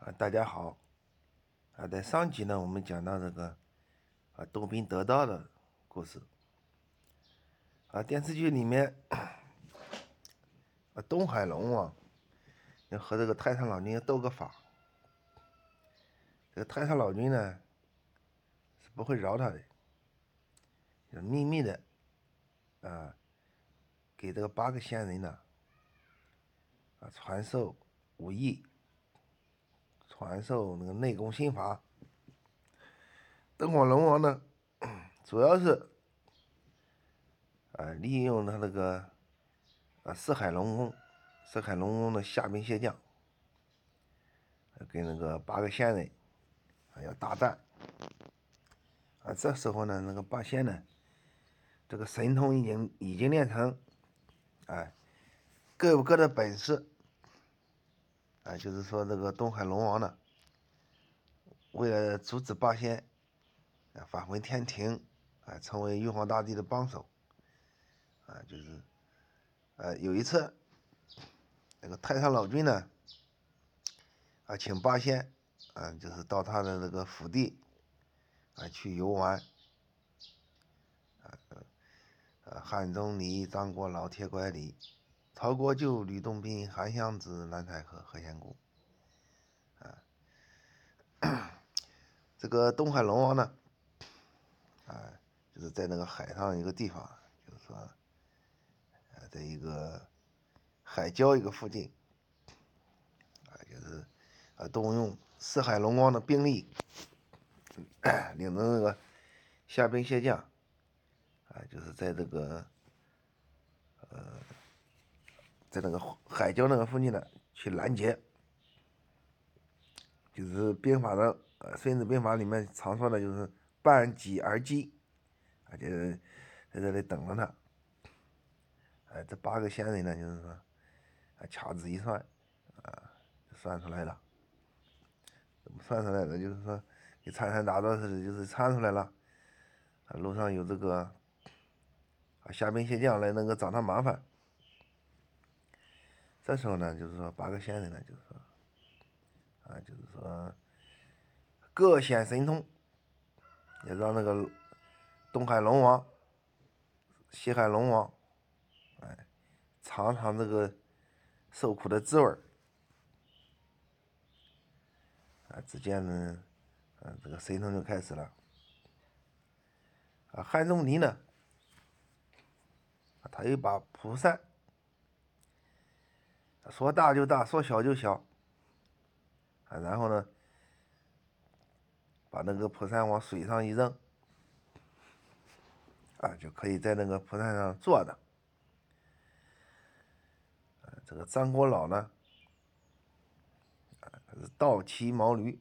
啊，大家好！啊，在上集呢，我们讲到这个啊，东兵得道的故事。啊，电视剧里面，啊，东海龙王要和这个太上老君斗个法。这个太上老君呢，是不会饶他的，就秘密的啊，给这个八个仙人呢，啊，传授武艺。传授那个内功心法。灯火龙王呢，主要是啊，利用他那个啊四海龙宫，四海龙宫的虾兵蟹将，跟那个八个仙人啊要大战。啊，这时候呢，那个八仙呢，这个神通已经已经练成，哎，各有各的本事。啊，就是说这个东海龙王呢，为了阻止八仙啊返回天庭，啊成为玉皇大帝的帮手，啊就是，呃有一次，那个太上老君呢，啊请八仙，啊就是到他的那个府邸，啊去游玩，啊呃汉钟离、张果老、铁拐李。曹国舅、吕洞宾、韩湘子、蓝采和、何仙姑，啊，这个东海龙王呢，啊，就是在那个海上一个地方，就是说，呃，在一个海礁一个附近，啊，就是啊，动用四海龙王的兵力，领着那个虾兵蟹将，啊，就是在这个，呃。在那个海礁那个附近呢，去拦截，就是兵法的《孙子兵法》里面常说的，就是半戟而击，啊，就是在这里等着他。哎，这八个仙人呢，就是说，啊，掐指一算，啊，算出来了，怎么算出来的？就是说，跟参山大道似的，就是参出来了，啊，路上有这个啊，虾兵蟹将来能够找他麻烦。这时候呢，就是说八个仙人呢，就是说，啊，就是说各显神通，也让那个东海龙王、西海龙王，哎，尝尝这个受苦的滋味儿。啊，只见呢，嗯，这个神通就开始了。啊，汉钟离呢，他又把蒲扇。说大就大，说小就小，啊，然后呢，把那个蒲扇往水上一扔，啊，就可以在那个蒲扇上坐着。啊，这个张国老呢，啊，倒骑毛驴，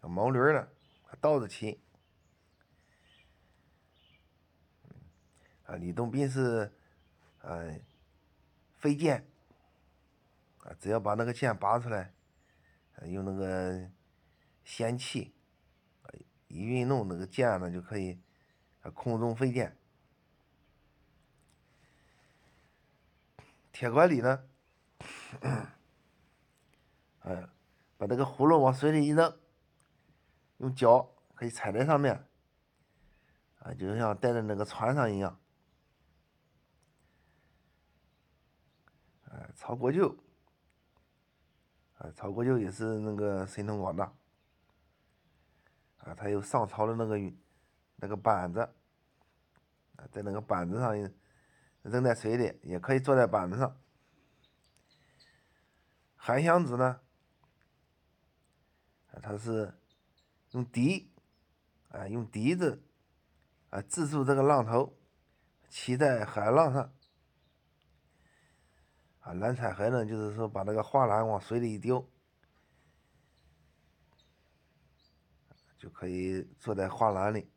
毛驴呢，他倒着骑。啊，李洞宾是，呃。飞剑，啊，只要把那个剑拔出来，用那个仙气，一运动，那个剑呢就可以空中飞剑。铁拐李呢，哎，把那个葫芦往水里一扔，用脚可以踩在上面，啊，就像待在那个船上一样。曹国舅，啊，曹国舅也是那个神通广大，啊，他有上朝的那个那个板子，啊，在那个板子上扔在水里，也可以坐在板子上。韩湘子呢，啊，他是用笛，啊，用笛子，啊，制住这个浪头，骑在海浪上。啊，蓝采和呢，就是说把那个画篮往水里一丢，就可以坐在画篮里。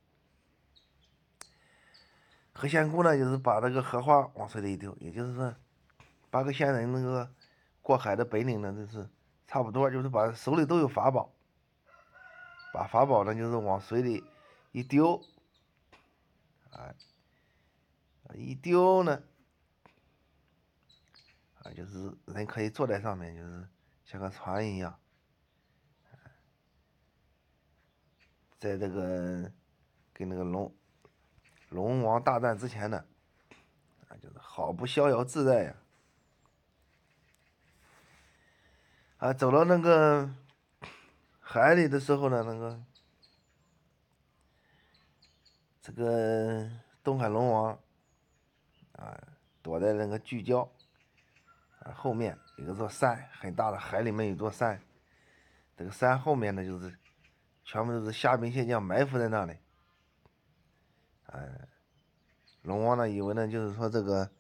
何仙姑呢，就是把那个荷花往水里一丢，也就是说，八个仙人那个过海的本领呢，就是差不多，就是把手里都有法宝，把法宝呢就是往水里一丢，啊，一丢呢。啊，就是人可以坐在上面，就是像个船一样。在这个跟那个龙龙王大战之前呢，啊，就是好不逍遥自在呀。啊，走到那个海里的时候呢，那个这个东海龙王啊躲在那个巨礁。啊后面有一座山，很大的海里面有座山，这个山后面呢就是全部都是虾兵蟹将埋伏在那里。哎，龙王呢以为呢就是说这个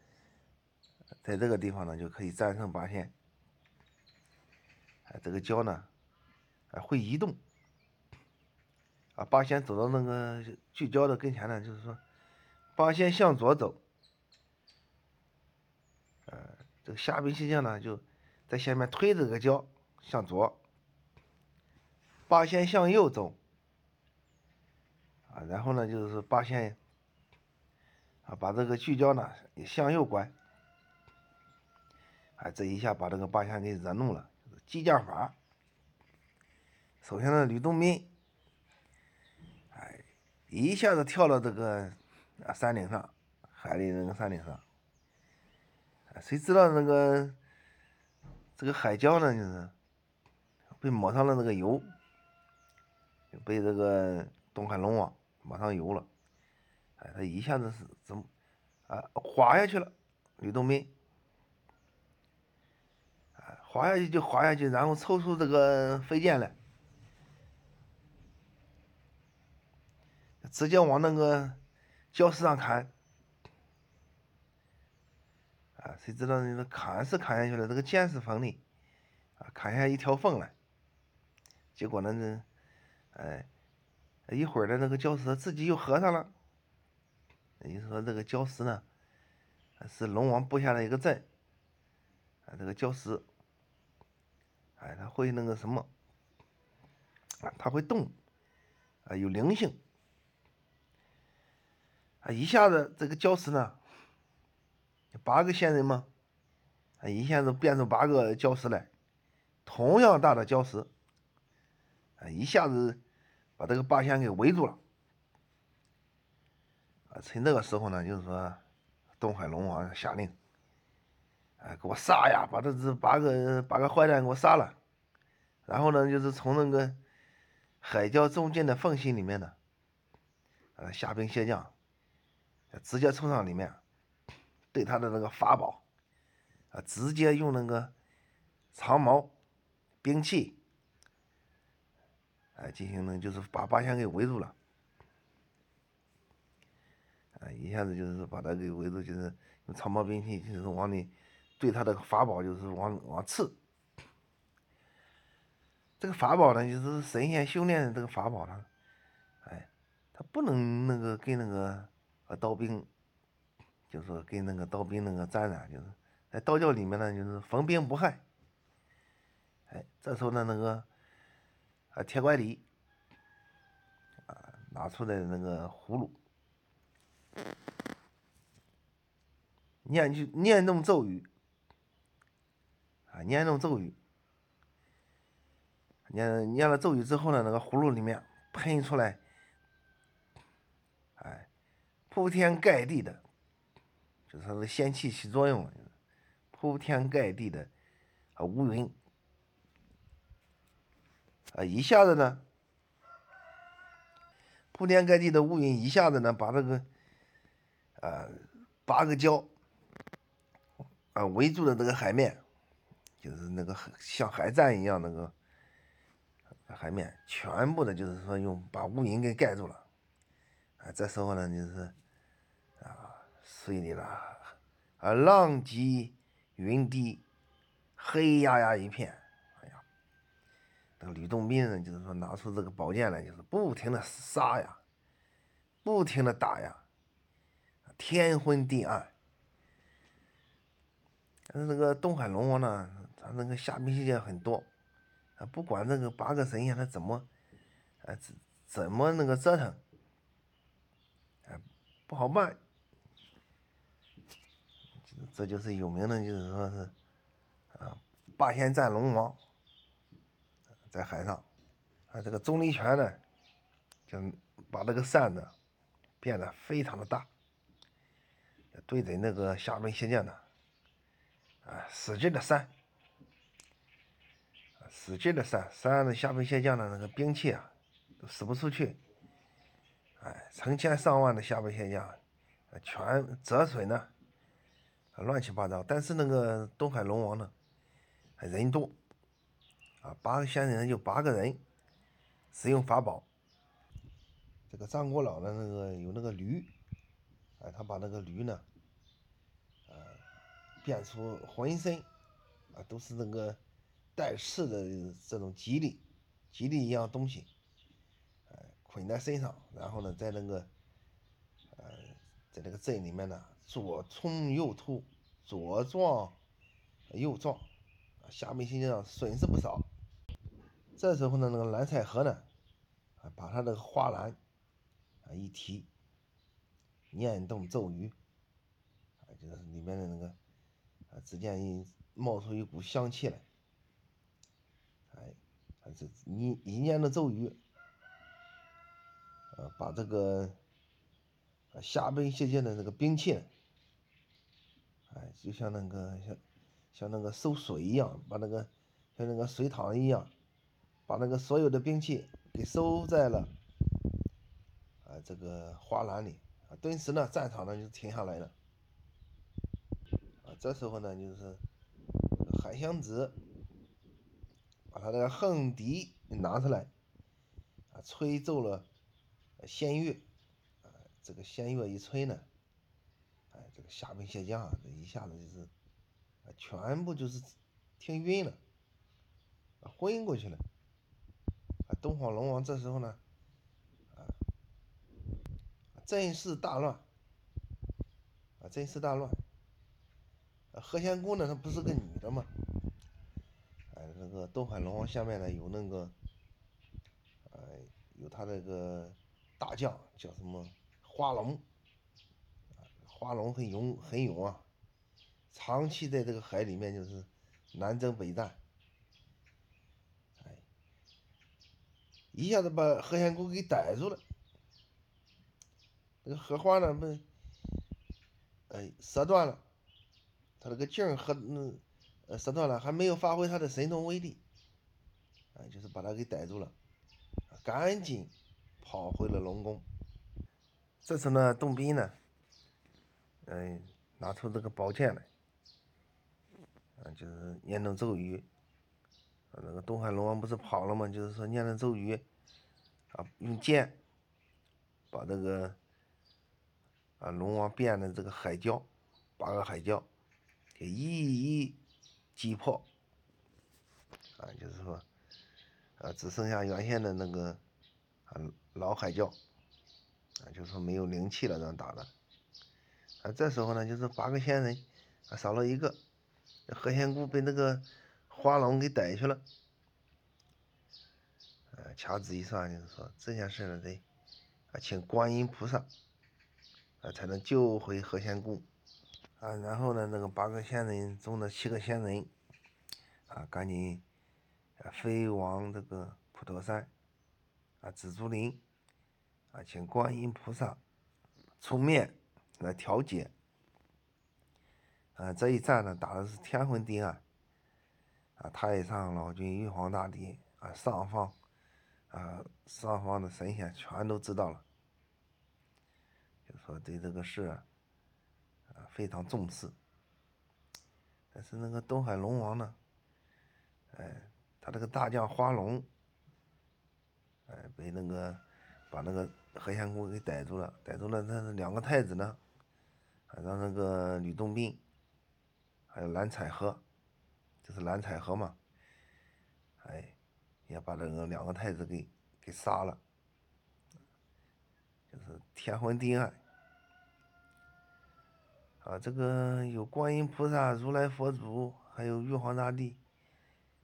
在这个地方呢就可以战胜八仙。这个礁呢，啊会移动，啊八仙走到那个巨礁的跟前呢，就是说，八仙向左走，这个虾兵蟹将呢就在下面推这个礁向左，八仙向右走，啊然后呢就是八仙，啊把这个聚焦呢向右拐，啊这一下把这个八仙给惹怒了。激将法，首先呢，吕洞宾，哎，一下子跳到这个啊山顶上，海里那个山顶上，谁知道那个这个海礁呢，就是被抹上了那个油，被这个东海龙王抹上油了，哎，他一下子是怎么啊滑下去了，吕洞宾。滑下去就滑下去，然后抽出这个飞剑来，直接往那个礁石上砍。啊，谁知道那个砍是砍下去了，这个剑是锋利，啊，砍下一条缝来。结果呢，这，哎，一会儿的那个礁石自己又合上了。你说这个礁石呢，是龙王布下的一个阵，啊，这个礁石。哎，它会那个什么，啊，它会动，啊，有灵性，啊，一下子这个礁石呢，八个仙人吗，啊，一下子变成八个礁石来，同样大的礁石，啊，一下子把这个八仙给围住了，啊，趁这个时候呢，就是说，东海龙王下令。哎，给我杀呀！把这这八个八个坏蛋给我杀了，然后呢，就是从那个海礁中间的缝隙里面呢，呃，虾兵蟹将直接冲上里面，对他的那个法宝啊，直接用那个长矛兵器，哎，进行呢，就是把八仙给围住了，啊，一下子就是把他给围住，就是用长矛兵器，就是往里。对他的法宝就是往往刺，这个法宝呢，就是神仙修炼的这个法宝呢，哎，他不能那个跟那个呃刀兵，就是说跟那个刀兵那个沾染，就是在道教里面呢，就是逢兵不害。哎，这时候呢，那个啊铁拐李啊拿出来的那个葫芦，念句念动咒语。啊，念动咒语，念念了咒语之后呢，那个葫芦里面喷出来，哎，铺天盖地的，就是它的仙气起作用了，铺天盖地的啊乌云，啊一下子呢，铺天盖地的乌云一下子呢，把这个啊八个礁啊围住了这个海面。就是那个像海战一样那个海面，全部的就是说用把乌云给盖住了，啊，这时候呢就是啊水里了啊浪急云低，黑压压一片，哎呀，那个吕洞宾呢就是说拿出这个宝剑来，就是不停的杀呀，不停的打呀，天昏地暗，但是那个东海龙王呢。他那个虾兵蟹将很多，啊，不管那个八个神仙他怎么，啊，怎怎么那个折腾，啊，不好办。这就是有名的，就是说是，啊，八仙战龙王，在海上，啊，这个钟离权呢，就把这个扇子变得非常的大，对着那个虾兵蟹将呢，啊，使劲的扇，使劲的扇，扇的虾兵蟹将的那个兵器啊，都使不出去，哎，成千上万的虾兵蟹将，全折损呢，乱七八糟。但是那个东海龙王呢，人多，啊，八个仙人就八个人，使用法宝。这个张国老的那个有那个驴，哎，他把那个驴呢，呃，变出浑身啊都是那个带刺的这种吉利吉利一样东西，哎，捆在身上，然后呢，在那个呃，在那个镇里面呢，左冲右突，左撞右撞，虾米心上损失不少。这时候呢，那个蓝采和呢，啊，把他那个花篮啊。一提，念动咒语，啊，就是里面的那个，啊，只见一冒出一股香气来，哎，他这一一念的咒语，呃，把这个，啊，虾兵蟹将的那个兵器，哎，就像那个像像那个收水一样，把那个像那个水塘一样，把那个所有的兵器给收在了啊。这个花篮里啊，顿时呢，战场呢就停下来了。啊，这时候呢，就是海香子把他的横笛拿出来，啊，吹奏了仙乐，这个仙乐一吹呢，哎，这个虾兵蟹将啊，这一下子就是，啊，全部就是听晕了，啊，昏过去了。啊，东方龙王这时候呢。啊阵势大乱，啊，阵势大乱。啊何仙姑呢？她不是个女的吗？哎，那个东海龙王下面呢有那个，哎，有他那个大将叫什么花龙，花龙很勇很勇啊，长期在这个海里面就是南征北战，哎，一下子把何仙姑给逮住了。那个荷花呢？不，哎，折断了，他那个劲和那呃折断了，还没有发挥他的神通威力，啊，就是把他给逮住了，赶紧跑回了龙宫。这时呢，洞宾呢，嗯，拿出这个宝剑来，啊，就是念动咒语，啊，那个东海龙王不是跑了吗？就是说念动咒语，啊，用剑把这个。啊，龙王变的这个海蛟，八个海蛟，给一一击破。啊，就是说，啊，只剩下原先的那个啊老海蛟，啊，就是说没有灵气了，这样打的。啊，这时候呢，就是八个仙人，啊，少了一个，何仙姑被那个花龙给逮去了。啊，掐指一算，就是说这件事呢，得啊，请观音菩萨。啊，才能救回何仙姑，啊，然后呢，那个八个仙人中的七个仙人，啊，赶紧啊飞往这个普陀山，啊紫竹林，啊请观音菩萨出面来调解，啊这一战呢打的是天昏地暗，啊太上老君玉皇大帝啊上方啊上方的神仙全都知道了。就说对这个事啊，啊非常重视，但是那个东海龙王呢，哎，他这个大将花龙，哎，被那个把那个何仙姑给逮住了，逮住了，那两个太子呢，啊让那个吕洞宾，还有蓝采和，就是蓝采和嘛，哎，也把那个两个太子给给杀了，就是天昏地暗。啊，这个有观音菩萨、如来佛祖，还有玉皇大帝，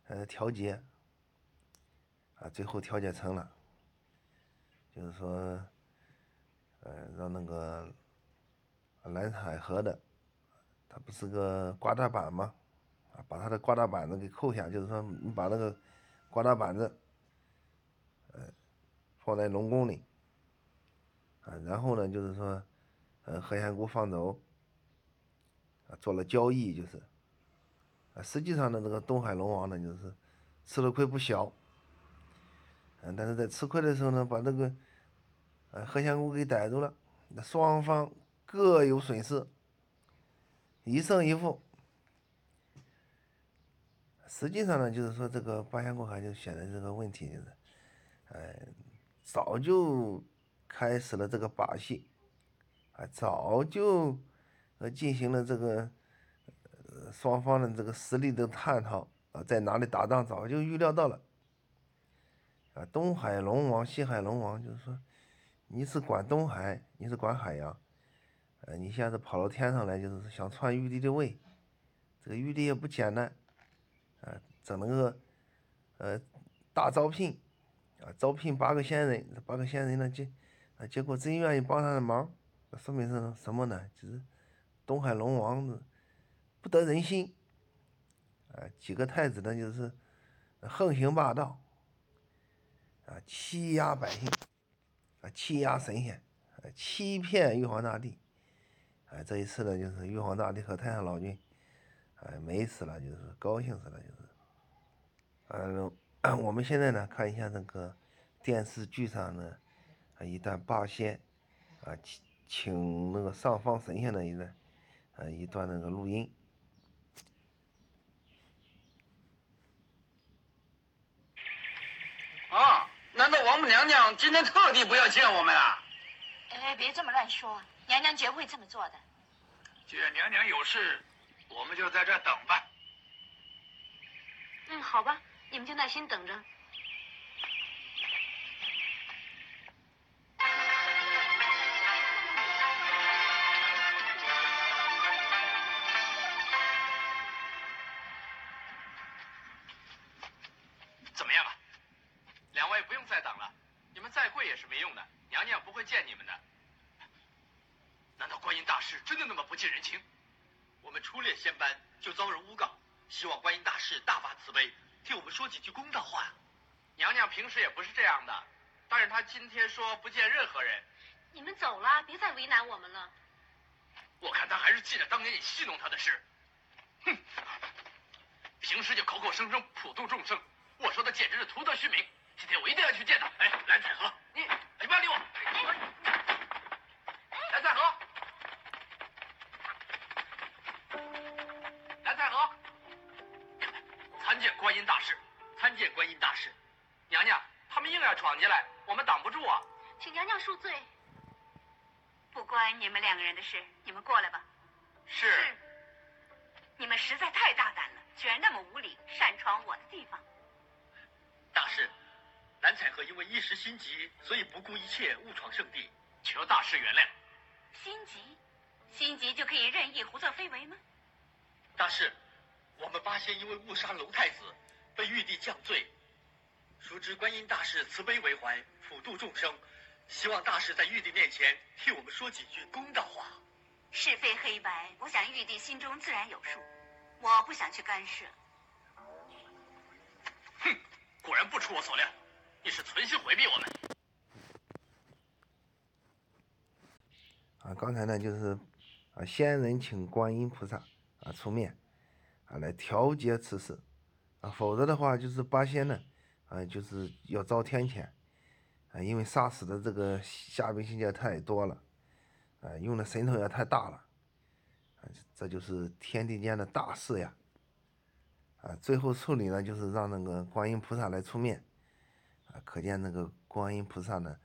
呃，调解，啊，最后调解成了，就是说，呃，让那个蓝海河的，他不是个刮大板吗？啊，把他的刮大板子给扣下，就是说，你把那个刮大板子，呃，放在龙宫里，啊，然后呢，就是说，呃，何仙姑放走，啊，做了交易，就是，啊，实际上呢，这个东海龙王呢，就是吃了亏不小，嗯，但是在吃亏的时候呢，把那个，呃，何仙姑给逮住了，那双方各有损失，一胜一负。实际上呢，就是说这个八仙过海就显得这个问题就是，呃，早就开始了这个把戏，啊，早就呃进行了这个双方的这个实力的探讨啊，在哪里打仗早就预料到了，啊，东海龙王、西海龙王就是说，你是管东海，你是管海洋，呃，你现在跑到天上来就是想篡玉帝的位，这个玉帝也不简单。啊，整了个，呃，大招聘，啊，招聘八个仙人，这八个仙人呢，结，啊，结果真愿意帮他的忙，那说明是什么呢？就是东海龙王不得人心，啊，几个太子呢，就是横行霸道，啊，欺压百姓，啊，欺压神仙，啊，欺骗玉皇大帝，啊，这一次呢，就是玉皇大帝和太上老君。哎，美死了，就是高兴死了，就是。嗯，我们现在呢，看一下那个电视剧上的一段八仙啊请请那个上方神仙的一段啊一段那个录音。啊，难道王母娘娘今天特地不要见我们啊？哎，别这么乱说，娘娘绝不会这么做的。既然娘娘有事。我们就在这等吧。嗯，好吧，你们就耐心等着。但是他今天说不见任何人。你们走了，别再为难我们了。我看他还是记着当年你戏弄他的事。哼，平时就口口声声普度众生，我说的简直是徒得虚名。今天我一定要去见他。哎，蓝采和，你你不要理我。蓝采和。参见观音大士，参见观音大士。娘娘，他们硬要闯进来，我们挡不住啊！请娘娘恕罪。不关你们两个人的事，你们过来吧。是。你们实在太大胆了，居然那么无礼，擅闯我的地方。大师，蓝采和因为一时心急，所以不顾一切误闯圣地，求大师原谅。心急？心急就可以任意胡作非为吗？大师。我们八仙因为误杀龙太子，被玉帝降罪。熟知观音大士慈悲为怀，普度众生，希望大士在玉帝面前替我们说几句公道话。是非黑白，我想玉帝心中自然有数，我不想去干涉。哼，果然不出我所料，你是存心回避我们。啊，刚才呢就是啊，仙人请观音菩萨啊出面。啊，来调节此事，啊，否则的话就是八仙呢，啊，就是要遭天谴，啊，因为杀死的这个虾兵蟹将太多了，啊，用的神通也太大了，啊，这就是天地间的大事呀，啊，最后处理呢，就是让那个观音菩萨来出面，啊，可见那个观音菩萨呢，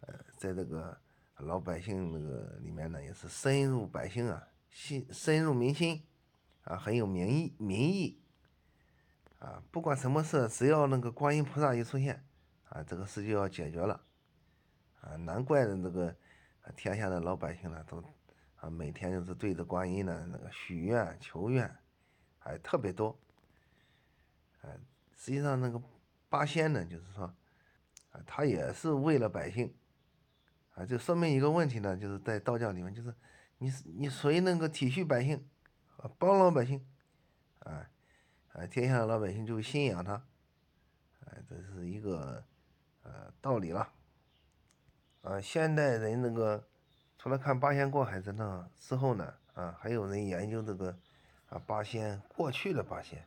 呃，在这个老百姓那个里面呢，也是深入百姓啊，心深入民心。啊，很有民意，民意，啊，不管什么事，只要那个观音菩萨一出现，啊，这个事就要解决了，啊，难怪的这个天下的老百姓呢，都啊每天就是对着观音呢那个许愿求愿，还特别多，啊，实际上那个八仙呢，就是说，啊，他也是为了百姓，啊，就说明一个问题呢，就是在道教里面，就是你你谁能够体恤百姓？啊帮老百姓，啊，哎，天下的老百姓就信仰他，哎，这是一个呃道理了。啊，现代人那个除了看八仙过海之那之后呢，啊，还有人研究这个啊八仙过去的八仙。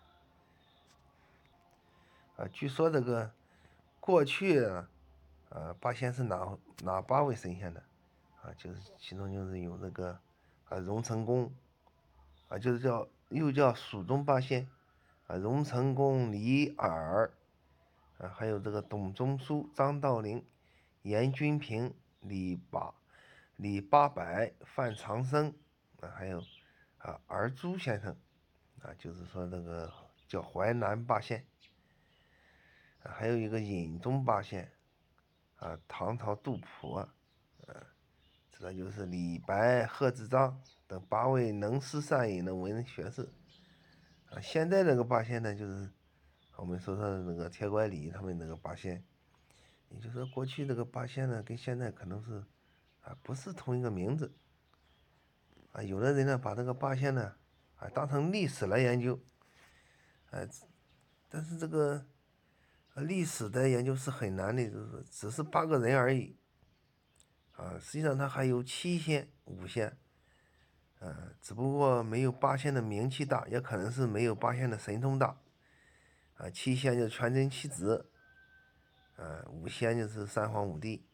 啊，据说这个过去啊，呃，八仙是哪哪八位神仙呢？啊，就是其中就是有那个啊荣成公，啊就是叫又叫蜀中八仙，啊荣成公、李耳，啊还有这个董仲舒、张道陵、严君平、李八、李八百、范长生，啊还有啊尔朱先生，啊就是说这个叫淮南八仙。还有一个隐中八仙，啊，唐朝杜甫，啊，这就是李白、贺知章等八位能诗善饮的文人学士。啊，现在这个八仙呢，就是我们说说的那个铁拐李他们那个八仙，也就是说过去这个八仙呢，跟现在可能是啊不是同一个名字。啊，有的人呢把这个八仙呢啊当成历史来研究，啊，但是这个。历史的研究是很难的，就是只是八个人而已，啊，实际上他还有七仙、五仙，呃，只不过没有八仙的名气大，也可能是没有八仙的神通大，啊，七仙就是全真七子，啊，五仙就是三皇五帝。